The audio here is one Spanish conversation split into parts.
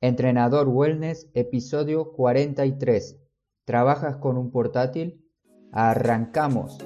Entrenador Wellness, episodio 43. ¿Trabajas con un portátil? Arrancamos.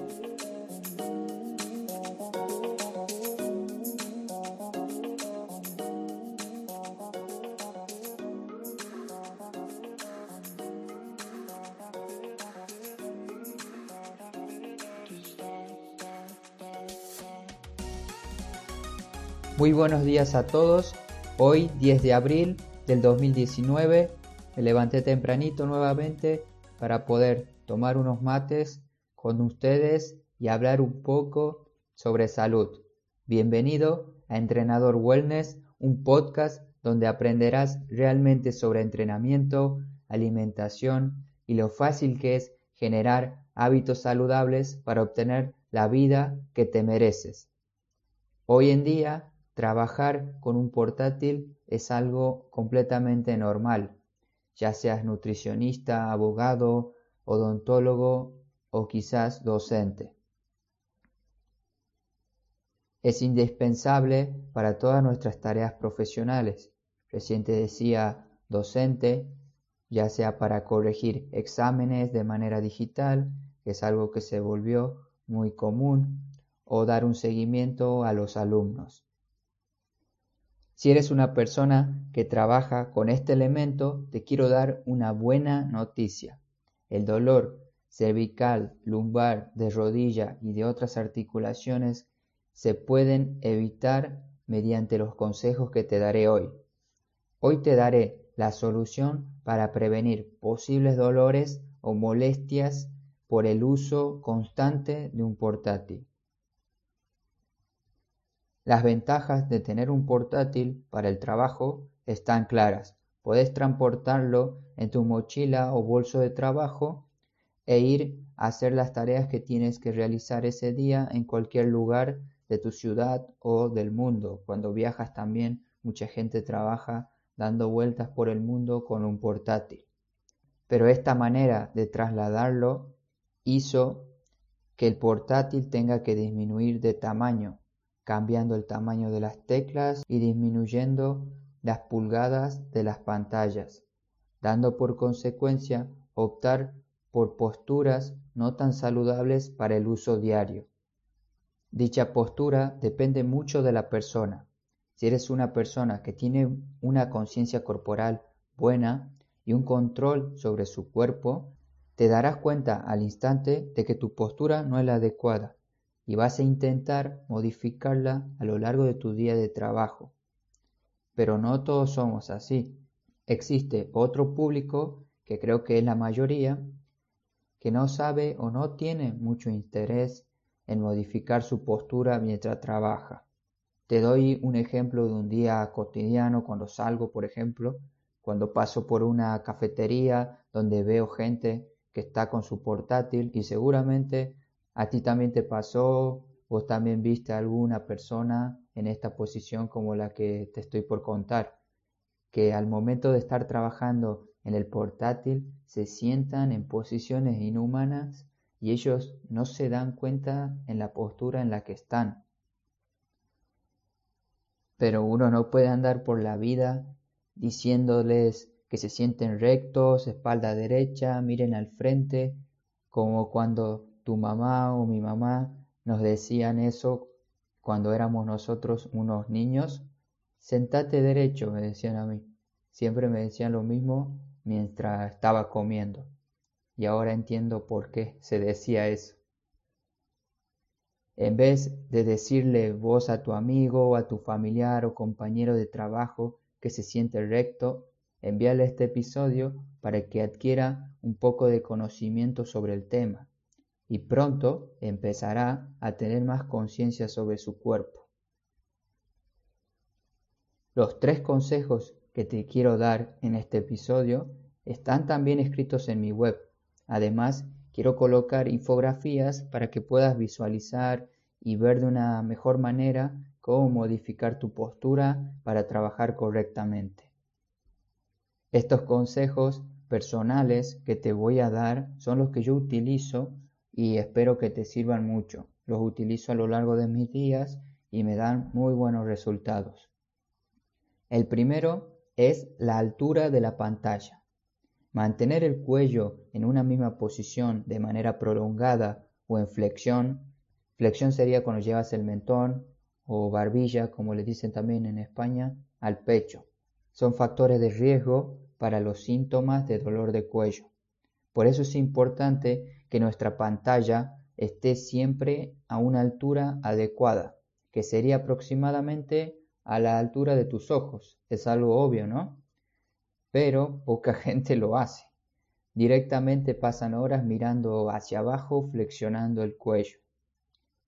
Muy buenos días a todos. Hoy 10 de abril del 2019 me levanté tempranito nuevamente para poder tomar unos mates con ustedes y hablar un poco sobre salud. Bienvenido a Entrenador Wellness, un podcast donde aprenderás realmente sobre entrenamiento, alimentación y lo fácil que es generar hábitos saludables para obtener la vida que te mereces. Hoy en día Trabajar con un portátil es algo completamente normal, ya seas nutricionista, abogado, odontólogo o quizás docente. Es indispensable para todas nuestras tareas profesionales. Recién decía docente, ya sea para corregir exámenes de manera digital, que es algo que se volvió muy común, o dar un seguimiento a los alumnos. Si eres una persona que trabaja con este elemento, te quiero dar una buena noticia. El dolor cervical, lumbar, de rodilla y de otras articulaciones se pueden evitar mediante los consejos que te daré hoy. Hoy te daré la solución para prevenir posibles dolores o molestias por el uso constante de un portátil. Las ventajas de tener un portátil para el trabajo están claras. Puedes transportarlo en tu mochila o bolso de trabajo e ir a hacer las tareas que tienes que realizar ese día en cualquier lugar de tu ciudad o del mundo. Cuando viajas también mucha gente trabaja dando vueltas por el mundo con un portátil. Pero esta manera de trasladarlo hizo que el portátil tenga que disminuir de tamaño cambiando el tamaño de las teclas y disminuyendo las pulgadas de las pantallas, dando por consecuencia optar por posturas no tan saludables para el uso diario. Dicha postura depende mucho de la persona. Si eres una persona que tiene una conciencia corporal buena y un control sobre su cuerpo, te darás cuenta al instante de que tu postura no es la adecuada y vas a intentar modificarla a lo largo de tu día de trabajo. Pero no todos somos así. Existe otro público, que creo que es la mayoría, que no sabe o no tiene mucho interés en modificar su postura mientras trabaja. Te doy un ejemplo de un día cotidiano cuando salgo, por ejemplo, cuando paso por una cafetería donde veo gente que está con su portátil y seguramente ¿A ti también te pasó? ¿Vos también viste alguna persona en esta posición como la que te estoy por contar? Que al momento de estar trabajando en el portátil se sientan en posiciones inhumanas y ellos no se dan cuenta en la postura en la que están. Pero uno no puede andar por la vida diciéndoles que se sienten rectos, espalda derecha, miren al frente, como cuando tu mamá o mi mamá nos decían eso cuando éramos nosotros unos niños. Sentate derecho, me decían a mí. Siempre me decían lo mismo mientras estaba comiendo. Y ahora entiendo por qué se decía eso. En vez de decirle vos a tu amigo o a tu familiar o compañero de trabajo que se siente recto, envíale este episodio para que adquiera un poco de conocimiento sobre el tema y pronto empezará a tener más conciencia sobre su cuerpo. Los tres consejos que te quiero dar en este episodio están también escritos en mi web. Además, quiero colocar infografías para que puedas visualizar y ver de una mejor manera cómo modificar tu postura para trabajar correctamente. Estos consejos personales que te voy a dar son los que yo utilizo y espero que te sirvan mucho. Los utilizo a lo largo de mis días y me dan muy buenos resultados. El primero es la altura de la pantalla. Mantener el cuello en una misma posición de manera prolongada o en flexión, flexión sería cuando llevas el mentón o barbilla, como le dicen también en España, al pecho. Son factores de riesgo para los síntomas de dolor de cuello. Por eso es importante que nuestra pantalla esté siempre a una altura adecuada, que sería aproximadamente a la altura de tus ojos. Es algo obvio, ¿no? Pero poca gente lo hace. Directamente pasan horas mirando hacia abajo, flexionando el cuello.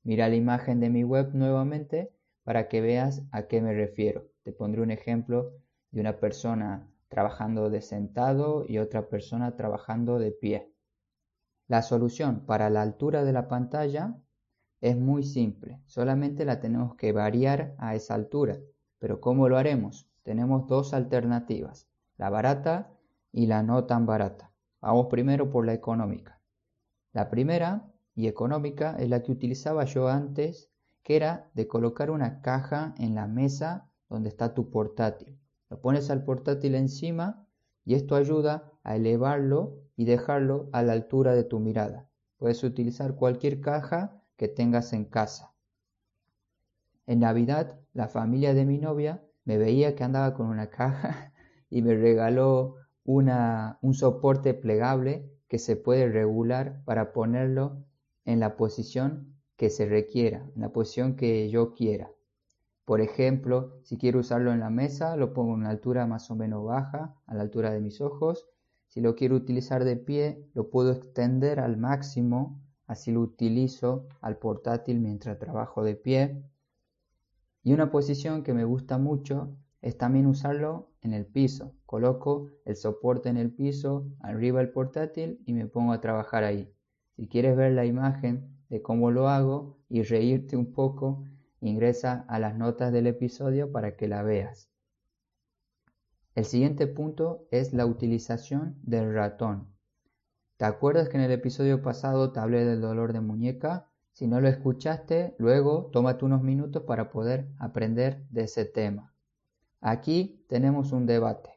Mira la imagen de mi web nuevamente para que veas a qué me refiero. Te pondré un ejemplo de una persona trabajando de sentado y otra persona trabajando de pie. La solución para la altura de la pantalla es muy simple, solamente la tenemos que variar a esa altura. Pero ¿cómo lo haremos? Tenemos dos alternativas, la barata y la no tan barata. Vamos primero por la económica. La primera y económica es la que utilizaba yo antes, que era de colocar una caja en la mesa donde está tu portátil. Lo pones al portátil encima y esto ayuda a elevarlo y dejarlo a la altura de tu mirada. Puedes utilizar cualquier caja que tengas en casa. En Navidad, la familia de mi novia me veía que andaba con una caja y me regaló una, un soporte plegable que se puede regular para ponerlo en la posición que se requiera, en la posición que yo quiera. Por ejemplo, si quiero usarlo en la mesa, lo pongo en una altura más o menos baja, a la altura de mis ojos. Si lo quiero utilizar de pie, lo puedo extender al máximo, así lo utilizo al portátil mientras trabajo de pie. Y una posición que me gusta mucho es también usarlo en el piso. Coloco el soporte en el piso, arriba el portátil y me pongo a trabajar ahí. Si quieres ver la imagen de cómo lo hago y reírte un poco, ingresa a las notas del episodio para que la veas. El siguiente punto es la utilización del ratón. ¿Te acuerdas que en el episodio pasado te hablé del dolor de muñeca? Si no lo escuchaste, luego tómate unos minutos para poder aprender de ese tema. Aquí tenemos un debate.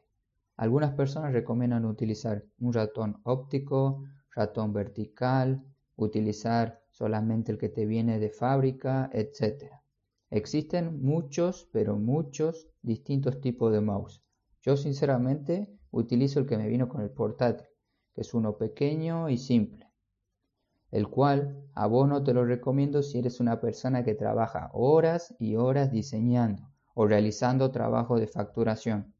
Algunas personas recomiendan utilizar un ratón óptico, ratón vertical, utilizar solamente el que te viene de fábrica, etc. Existen muchos, pero muchos distintos tipos de mouse. Yo sinceramente utilizo el que me vino con el portátil, que es uno pequeño y simple, el cual a vos no te lo recomiendo si eres una persona que trabaja horas y horas diseñando o realizando trabajo de facturación.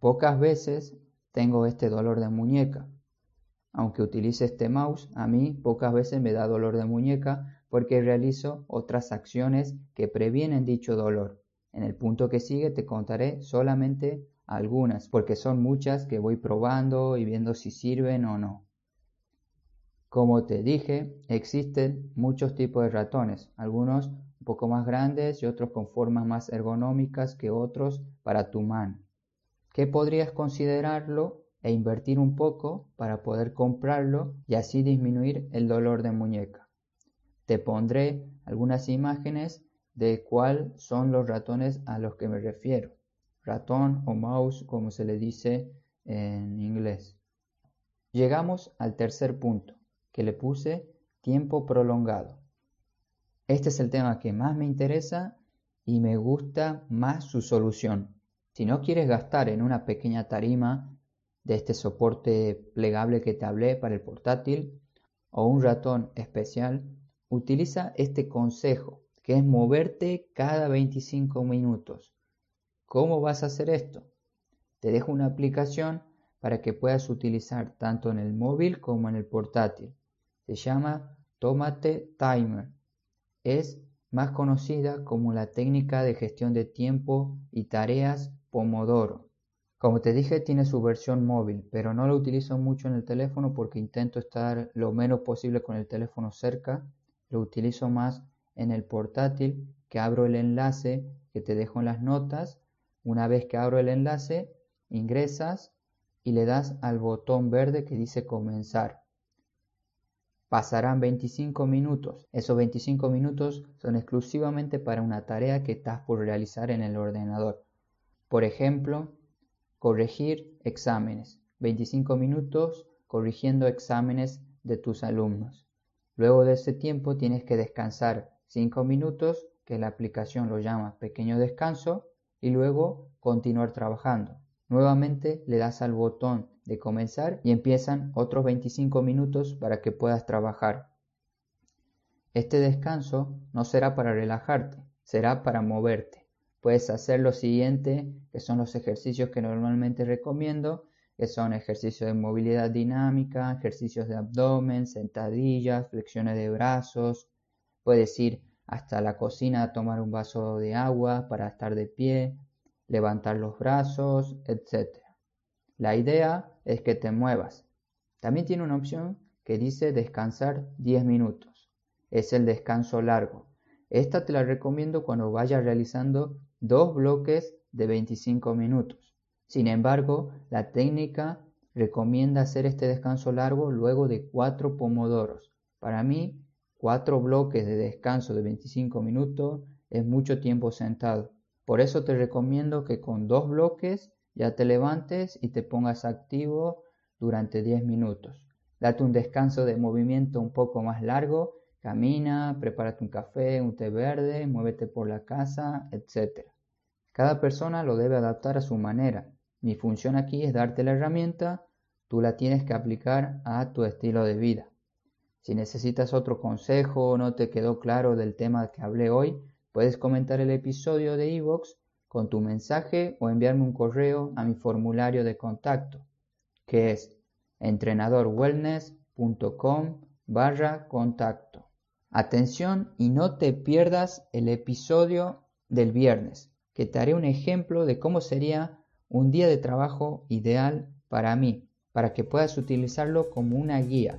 Pocas veces tengo este dolor de muñeca. Aunque utilice este mouse, a mí pocas veces me da dolor de muñeca porque realizo otras acciones que previenen dicho dolor. En el punto que sigue te contaré solamente algunas, porque son muchas que voy probando y viendo si sirven o no. Como te dije, existen muchos tipos de ratones, algunos un poco más grandes y otros con formas más ergonómicas que otros para tu mano. ¿Qué podrías considerarlo e invertir un poco para poder comprarlo y así disminuir el dolor de muñeca? Te pondré algunas imágenes de cuáles son los ratones a los que me refiero. Ratón o mouse como se le dice en inglés. Llegamos al tercer punto, que le puse tiempo prolongado. Este es el tema que más me interesa y me gusta más su solución. Si no quieres gastar en una pequeña tarima de este soporte plegable que te hablé para el portátil o un ratón especial, utiliza este consejo que es moverte cada 25 minutos. ¿Cómo vas a hacer esto? Te dejo una aplicación para que puedas utilizar tanto en el móvil como en el portátil. Se llama Tómate Timer es más conocida como la técnica de gestión de tiempo y tareas Pomodoro. Como te dije, tiene su versión móvil, pero no lo utilizo mucho en el teléfono porque intento estar lo menos posible con el teléfono cerca. Lo utilizo más en el portátil, que abro el enlace que te dejo en las notas. Una vez que abro el enlace, ingresas y le das al botón verde que dice comenzar. Pasarán 25 minutos. Esos 25 minutos son exclusivamente para una tarea que estás por realizar en el ordenador. Por ejemplo, corregir exámenes. 25 minutos corrigiendo exámenes de tus alumnos. Luego de ese tiempo tienes que descansar 5 minutos, que la aplicación lo llama pequeño descanso, y luego continuar trabajando. Nuevamente le das al botón de comenzar y empiezan otros 25 minutos para que puedas trabajar. Este descanso no será para relajarte, será para moverte. Puedes hacer lo siguiente, que son los ejercicios que normalmente recomiendo, que son ejercicios de movilidad dinámica, ejercicios de abdomen, sentadillas, flexiones de brazos. Puedes ir hasta la cocina a tomar un vaso de agua para estar de pie, levantar los brazos, etc. La idea es que te muevas. También tiene una opción que dice descansar 10 minutos. Es el descanso largo. Esta te la recomiendo cuando vayas realizando dos bloques de 25 minutos. Sin embargo, la técnica recomienda hacer este descanso largo luego de cuatro pomodoros. Para mí, cuatro bloques de descanso de 25 minutos es mucho tiempo sentado. Por eso te recomiendo que con dos bloques ya te levantes y te pongas activo durante 10 minutos. Date un descanso de movimiento un poco más largo, camina, prepárate un café, un té verde, muévete por la casa, etc. Cada persona lo debe adaptar a su manera. Mi función aquí es darte la herramienta, tú la tienes que aplicar a tu estilo de vida. Si necesitas otro consejo o no te quedó claro del tema que hablé hoy, Puedes comentar el episodio de iVoox con tu mensaje o enviarme un correo a mi formulario de contacto, que es entrenadorwellness.com barra contacto. Atención y no te pierdas el episodio del viernes, que te haré un ejemplo de cómo sería un día de trabajo ideal para mí, para que puedas utilizarlo como una guía.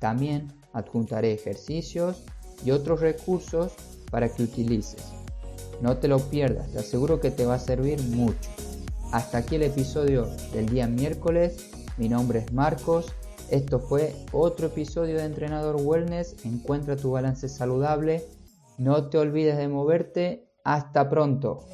También adjuntaré ejercicios y otros recursos para que utilices. No te lo pierdas, te aseguro que te va a servir mucho. Hasta aquí el episodio del día miércoles. Mi nombre es Marcos. Esto fue otro episodio de Entrenador Wellness. Encuentra tu balance saludable. No te olvides de moverte. Hasta pronto.